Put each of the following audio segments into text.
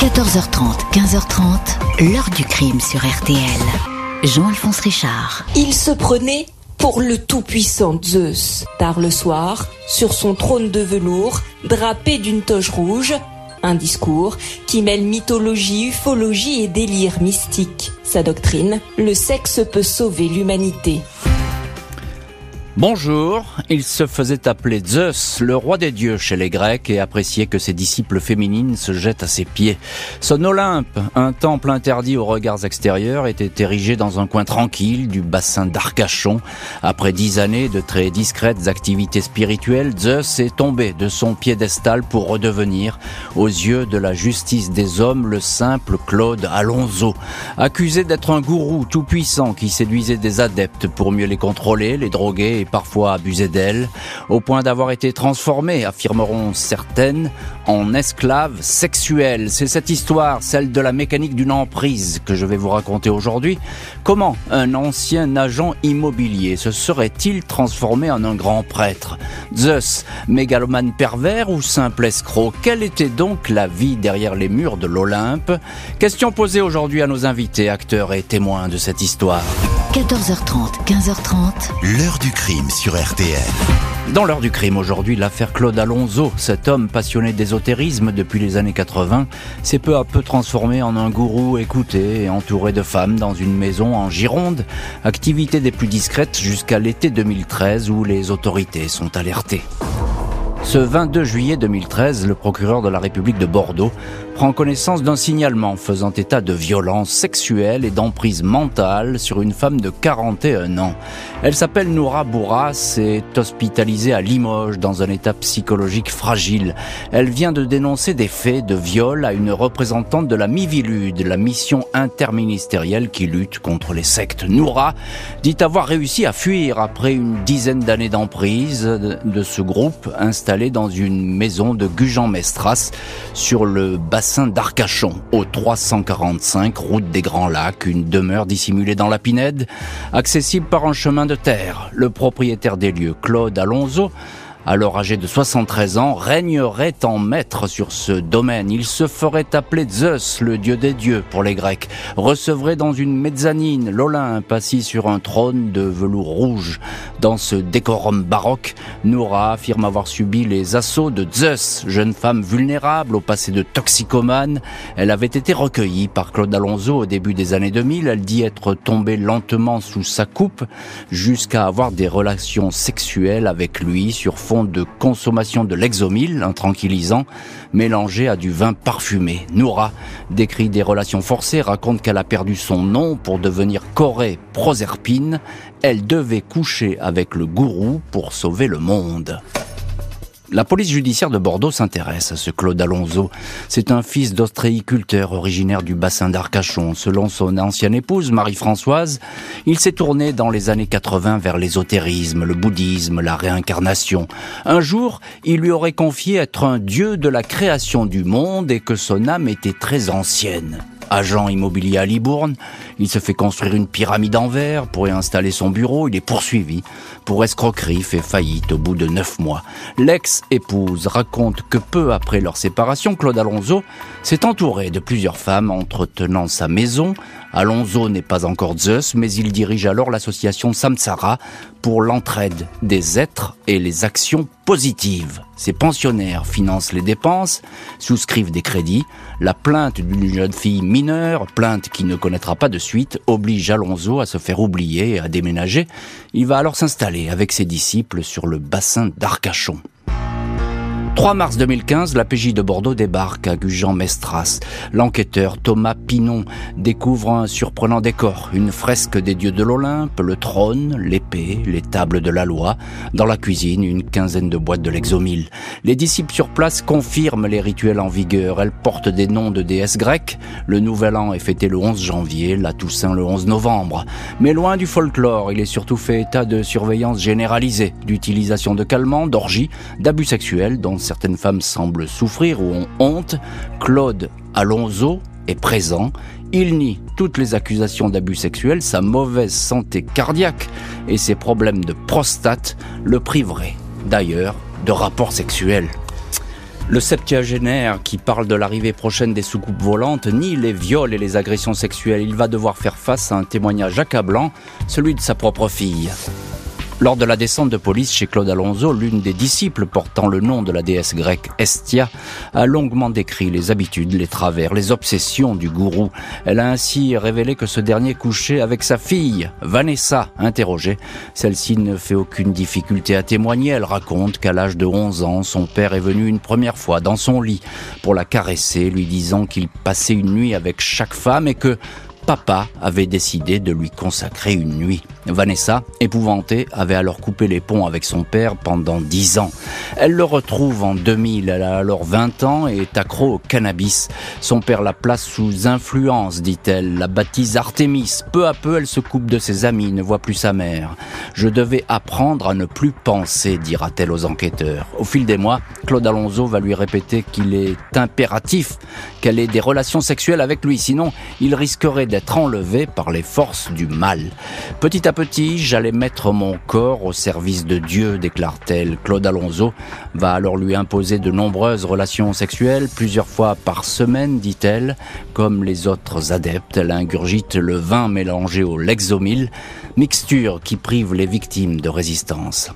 14h30, 15h30, l'heure du crime sur RTL. Jean-Alphonse Richard. Il se prenait pour le tout-puissant Zeus. Tard le soir, sur son trône de velours, drapé d'une toge rouge, un discours qui mêle mythologie, ufologie et délire mystique. Sa doctrine, le sexe peut sauver l'humanité. Bonjour, il se faisait appeler Zeus, le roi des dieux chez les Grecs, et appréciait que ses disciples féminines se jettent à ses pieds. Son Olympe, un temple interdit aux regards extérieurs, était érigé dans un coin tranquille du bassin d'Arcachon. Après dix années de très discrètes activités spirituelles, Zeus est tombé de son piédestal pour redevenir, aux yeux de la justice des hommes, le simple Claude Alonso. Accusé d'être un gourou tout-puissant qui séduisait des adeptes pour mieux les contrôler, les droguer et parfois abusé d'elle, au point d'avoir été transformée, affirmeront certaines, en esclave sexuelle. C'est cette histoire, celle de la mécanique d'une emprise, que je vais vous raconter aujourd'hui. Comment un ancien agent immobilier se serait-il transformé en un grand prêtre? Zeus, mégalomane pervers ou simple escroc? Quelle était donc la vie derrière les murs de l'Olympe? Question posée aujourd'hui à nos invités, acteurs et témoins de cette histoire. 14h30, 15h30. L'heure du crime sur RTL. Dans l'heure du crime aujourd'hui, l'affaire Claude Alonso, cet homme passionné d'ésotérisme depuis les années 80, s'est peu à peu transformé en un gourou écouté et entouré de femmes dans une maison en Gironde, activité des plus discrètes jusqu'à l'été 2013 où les autorités sont alertées. Ce 22 juillet 2013, le procureur de la République de Bordeaux prend connaissance d'un signalement faisant état de violence sexuelle et d'emprise mentale sur une femme de 41 ans. Elle s'appelle Noura Bourras et est hospitalisée à Limoges dans un état psychologique fragile. Elle vient de dénoncer des faits de viol à une représentante de la Mivilude, la mission interministérielle qui lutte contre les sectes. Noura dit avoir réussi à fuir après une dizaine d'années d'emprise de ce groupe installé dans une maison de Gujan-Mestras sur le bassin d'Arcachon, au 345 route des Grands Lacs, une demeure dissimulée dans la Pinède, accessible par un chemin de terre. Le propriétaire des lieux, Claude Alonso, alors âgé de 73 ans, régnerait en maître sur ce domaine. Il se ferait appeler Zeus, le dieu des dieux pour les Grecs, recevrait dans une mezzanine l'Olympe assis sur un trône de velours rouge. Dans ce décorum baroque, Noura affirme avoir subi les assauts de Zeus, jeune femme vulnérable au passé de toxicomane. Elle avait été recueillie par Claude Alonso au début des années 2000. Elle dit être tombée lentement sous sa coupe jusqu'à avoir des relations sexuelles avec lui sur de consommation de l'exomil, un tranquillisant, mélangé à du vin parfumé. Noura décrit des relations forcées, raconte qu'elle a perdu son nom pour devenir Corée Proserpine. Elle devait coucher avec le gourou pour sauver le monde. La police judiciaire de Bordeaux s'intéresse à ce Claude Alonso. C'est un fils d'ostréiculteur originaire du bassin d'Arcachon. Selon son ancienne épouse, Marie-Françoise, il s'est tourné dans les années 80 vers l'ésotérisme, le bouddhisme, la réincarnation. Un jour, il lui aurait confié être un dieu de la création du monde et que son âme était très ancienne agent immobilier à Libourne. Il se fait construire une pyramide en verre pour y installer son bureau. Il est poursuivi pour escroquerie, fait faillite au bout de neuf mois. L'ex-épouse raconte que peu après leur séparation, Claude Alonso s'est entouré de plusieurs femmes entretenant sa maison. Alonso n'est pas encore Zeus, mais il dirige alors l'association Samsara pour l'entraide des êtres et les actions positives. Ses pensionnaires financent les dépenses, souscrivent des crédits. La plainte d'une jeune fille mineure, plainte qui ne connaîtra pas de suite, oblige Alonso à se faire oublier et à déménager. Il va alors s'installer avec ses disciples sur le bassin d'Arcachon. 3 mars 2015, la PJ de Bordeaux débarque à Gujan-Mestras. L'enquêteur Thomas Pinon découvre un surprenant décor, une fresque des dieux de l'Olympe, le trône, l'épée, les tables de la loi. Dans la cuisine, une quinzaine de boîtes de l'exomile. Les disciples sur place confirment les rituels en vigueur. Elles portent des noms de déesses grecques. Le nouvel an est fêté le 11 janvier, la Toussaint le 11 novembre. Mais loin du folklore, il est surtout fait état de surveillance généralisée, d'utilisation de calmants, d'orgies, d'abus sexuels certaines femmes semblent souffrir ou ont honte, Claude Alonso est présent. Il nie toutes les accusations d'abus sexuels, sa mauvaise santé cardiaque et ses problèmes de prostate le priveraient d'ailleurs de rapports sexuels. Le septuagénaire qui parle de l'arrivée prochaine des soucoupes volantes nie les viols et les agressions sexuelles. Il va devoir faire face à un témoignage accablant, celui de sa propre fille. Lors de la descente de police chez Claude Alonso, l'une des disciples portant le nom de la déesse grecque Estia a longuement décrit les habitudes, les travers, les obsessions du gourou. Elle a ainsi révélé que ce dernier couchait avec sa fille, Vanessa, interrogée. Celle-ci ne fait aucune difficulté à témoigner. Elle raconte qu'à l'âge de 11 ans, son père est venu une première fois dans son lit pour la caresser, lui disant qu'il passait une nuit avec chaque femme et que papa avait décidé de lui consacrer une nuit. Vanessa, épouvantée, avait alors coupé les ponts avec son père pendant dix ans. Elle le retrouve en 2000, elle a alors 20 ans et est accro au cannabis. Son père la place sous influence, dit-elle, la baptise Artémis. Peu à peu, elle se coupe de ses amis, ne voit plus sa mère. Je devais apprendre à ne plus penser, dira-t-elle aux enquêteurs. Au fil des mois, Claude Alonso va lui répéter qu'il est impératif qu'elle ait des relations sexuelles avec lui, sinon il risquerait d'être enlevé par les forces du mal. Petit à petit, j'allais mettre mon corps au service de Dieu, déclare-t-elle. Claude Alonso va alors lui imposer de nombreuses relations sexuelles, plusieurs fois par semaine, dit-elle. Comme les autres adeptes, elle ingurgite le vin mélangé au Lexomil, mixture qui prive les victimes de résistance.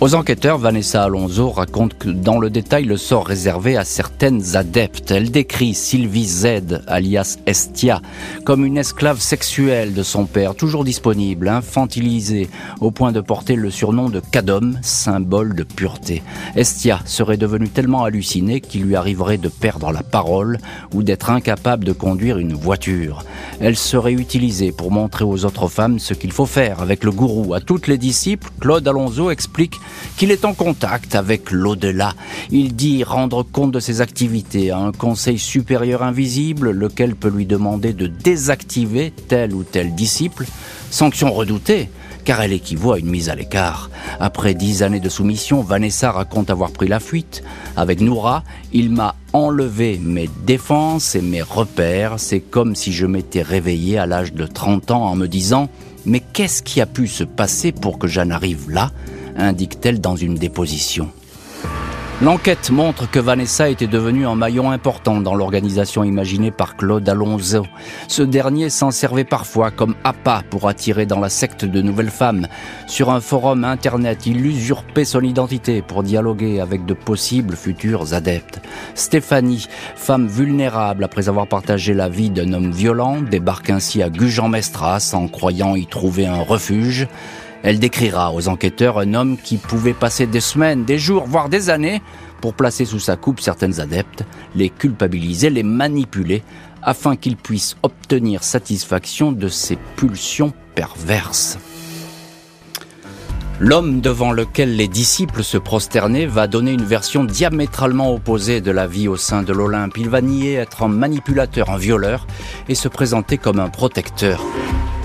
Aux enquêteurs, Vanessa Alonso raconte que dans le détail le sort réservé à certaines adeptes. Elle décrit Sylvie Z, alias Estia, comme une esclave sexuelle de son père, toujours disponible, infantilisée, au point de porter le surnom de Cadom, symbole de pureté. Estia serait devenue tellement hallucinée qu'il lui arriverait de perdre la parole ou d'être incapable de conduire une voiture. Elle serait utilisée pour montrer aux autres femmes ce qu'il faut faire avec le gourou. À toutes les disciples, Claude Alonso explique qu'il est en contact avec l'au-delà. Il dit rendre compte de ses activités à un conseil supérieur invisible, lequel peut lui demander de désactiver tel ou tel disciple, sanction redoutée, car elle équivaut à une mise à l'écart. Après dix années de soumission, Vanessa raconte avoir pris la fuite. Avec Noura, il m'a enlevé mes défenses et mes repères. C'est comme si je m'étais réveillé à l'âge de 30 ans en me disant Mais qu'est-ce qui a pu se passer pour que j'en arrive là? Indique-t-elle dans une déposition. L'enquête montre que Vanessa était devenue un maillon important dans l'organisation imaginée par Claude Alonso. Ce dernier s'en servait parfois comme appât pour attirer dans la secte de nouvelles femmes. Sur un forum internet, il usurpait son identité pour dialoguer avec de possibles futurs adeptes. Stéphanie, femme vulnérable après avoir partagé la vie d'un homme violent, débarque ainsi à Gujan-Mestras en croyant y trouver un refuge. Elle décrira aux enquêteurs un homme qui pouvait passer des semaines, des jours, voire des années pour placer sous sa coupe certaines adeptes, les culpabiliser, les manipuler, afin qu'ils puissent obtenir satisfaction de ses pulsions perverses. L'homme devant lequel les disciples se prosternaient va donner une version diamétralement opposée de la vie au sein de l'Olympe. Il va nier être un manipulateur, un violeur, et se présenter comme un protecteur.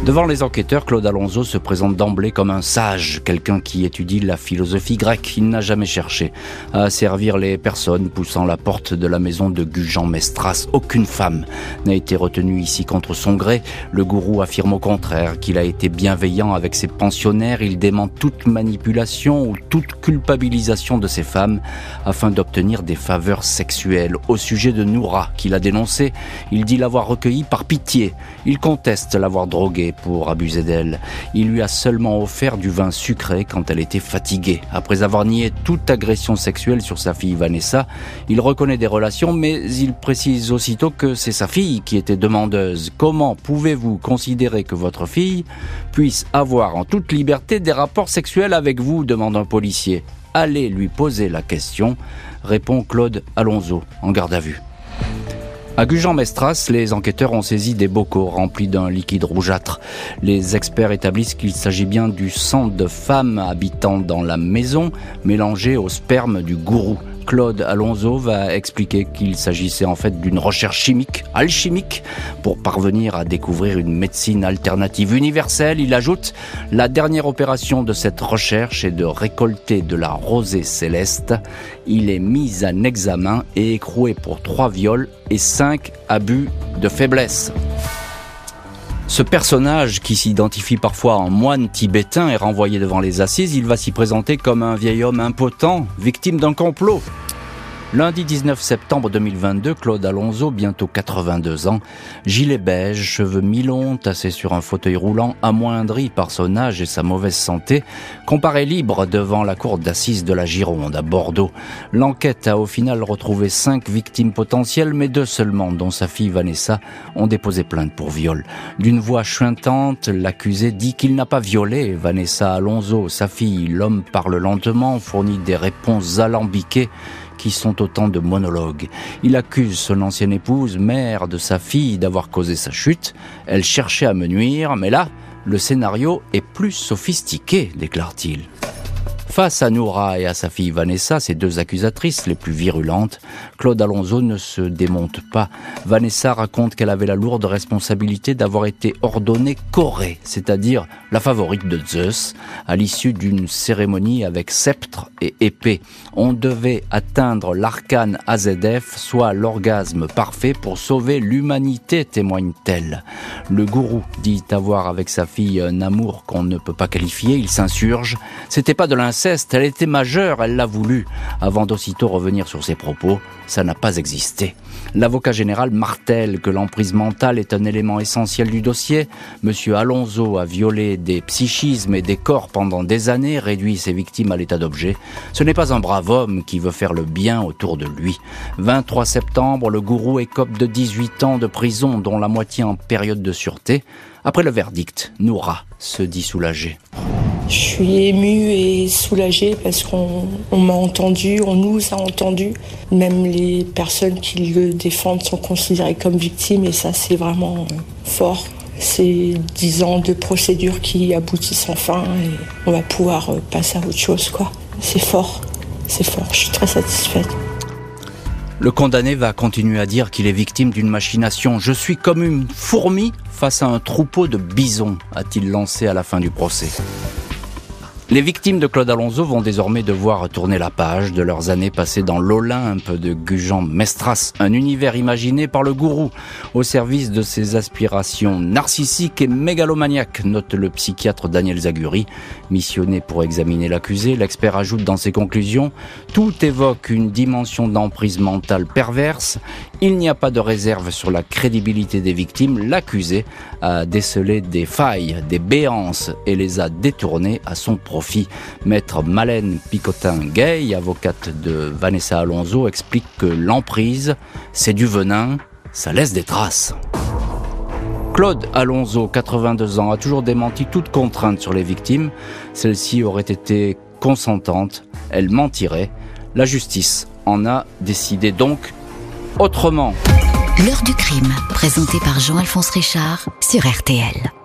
Devant les enquêteurs, Claude Alonso se présente d'emblée comme un sage, quelqu'un qui étudie la philosophie grecque. Il n'a jamais cherché à servir les personnes poussant la porte de la maison de Gujan Mestras. Aucune femme n'a été retenue ici contre son gré. Le gourou affirme au contraire qu'il a été bienveillant avec ses pensionnaires. Il dément toute manipulation ou toute culpabilisation de ces femmes afin d'obtenir des faveurs sexuelles. Au sujet de Noura, qu'il a dénoncé, il dit l'avoir recueillie par pitié. Il conteste l'avoir droguée pour abuser d'elle. Il lui a seulement offert du vin sucré quand elle était fatiguée. Après avoir nié toute agression sexuelle sur sa fille Vanessa, il reconnaît des relations, mais il précise aussitôt que c'est sa fille qui était demandeuse. Comment pouvez-vous considérer que votre fille puisse avoir en toute liberté des rapports sexuels avec vous? demande un policier. Allez lui poser la question, répond Claude Alonso, en garde à vue. À Gujan-Mestras, les enquêteurs ont saisi des bocaux remplis d'un liquide rougeâtre. Les experts établissent qu'il s'agit bien du sang de femmes habitant dans la maison, mélangé au sperme du gourou. Claude Alonso va expliquer qu'il s'agissait en fait d'une recherche chimique, alchimique, pour parvenir à découvrir une médecine alternative universelle. Il ajoute, la dernière opération de cette recherche est de récolter de la rosée céleste. Il est mis en examen et écroué pour trois viols et cinq abus de faiblesse. Ce personnage, qui s'identifie parfois en moine tibétain, est renvoyé devant les assises. Il va s'y présenter comme un vieil homme impotent, victime d'un complot. Lundi 19 septembre 2022, Claude Alonso, bientôt 82 ans, gilet beige, cheveux mi-longs, tassé sur un fauteuil roulant, amoindri par son âge et sa mauvaise santé, comparé libre devant la cour d'assises de la Gironde à Bordeaux. L'enquête a au final retrouvé cinq victimes potentielles, mais deux seulement, dont sa fille Vanessa, ont déposé plainte pour viol. D'une voix chuintante, l'accusé dit qu'il n'a pas violé Vanessa Alonso, sa fille. L'homme parle lentement, fournit des réponses alambiquées qui sont autant de monologues. Il accuse son ancienne épouse, mère de sa fille, d'avoir causé sa chute. Elle cherchait à me nuire, mais là, le scénario est plus sophistiqué, déclare-t-il. Face à Noura et à sa fille Vanessa, ces deux accusatrices les plus virulentes, Claude Alonso ne se démonte pas. Vanessa raconte qu'elle avait la lourde responsabilité d'avoir été ordonnée Corée, c'est-à-dire la favorite de Zeus, à l'issue d'une cérémonie avec sceptre et épée. On devait atteindre l'arcane AZF, soit l'orgasme parfait pour sauver l'humanité, témoigne-t-elle. Le gourou dit avoir avec sa fille un amour qu'on ne peut pas qualifier, il s'insurge. C'était pas de elle était majeure, elle l'a voulu. Avant d'aussitôt revenir sur ses propos, ça n'a pas existé. L'avocat général martèle que l'emprise mentale est un élément essentiel du dossier. Monsieur Alonso a violé des psychismes et des corps pendant des années, réduit ses victimes à l'état d'objet. Ce n'est pas un brave homme qui veut faire le bien autour de lui. 23 septembre, le gourou écope de 18 ans de prison, dont la moitié en période de sûreté. Après le verdict, Noura se dit soulagée. Je suis émue et soulagée parce qu'on m'a entendu, on nous a entendu. Même les personnes qui le défendent sont considérées comme victimes et ça c'est vraiment fort. C'est dix ans de procédure qui aboutissent enfin et on va pouvoir passer à autre chose quoi. C'est fort, c'est fort, je suis très satisfaite. Le condamné va continuer à dire qu'il est victime d'une machination. Je suis comme une fourmi face à un troupeau de bisons, a-t-il lancé à la fin du procès. Les victimes de Claude Alonso vont désormais devoir tourner la page de leurs années passées dans l'Olympe de Gujan Mestras, un univers imaginé par le gourou au service de ses aspirations narcissiques et mégalomaniaques, note le psychiatre Daniel Zaguri. Missionné pour examiner l'accusé, l'expert ajoute dans ses conclusions Tout évoque une dimension d'emprise mentale perverse. Il n'y a pas de réserve sur la crédibilité des victimes. L'accusé a décelé des failles, des béances et les a détournées à son profit. Maître Malène Picotin-Gay, avocate de Vanessa Alonso, explique que l'emprise, c'est du venin, ça laisse des traces. Claude Alonso, 82 ans, a toujours démenti toute contrainte sur les victimes. Celle-ci aurait été consentante, elle mentirait. La justice en a décidé donc autrement. L'heure du crime, présenté par Jean-Alphonse Richard sur RTL.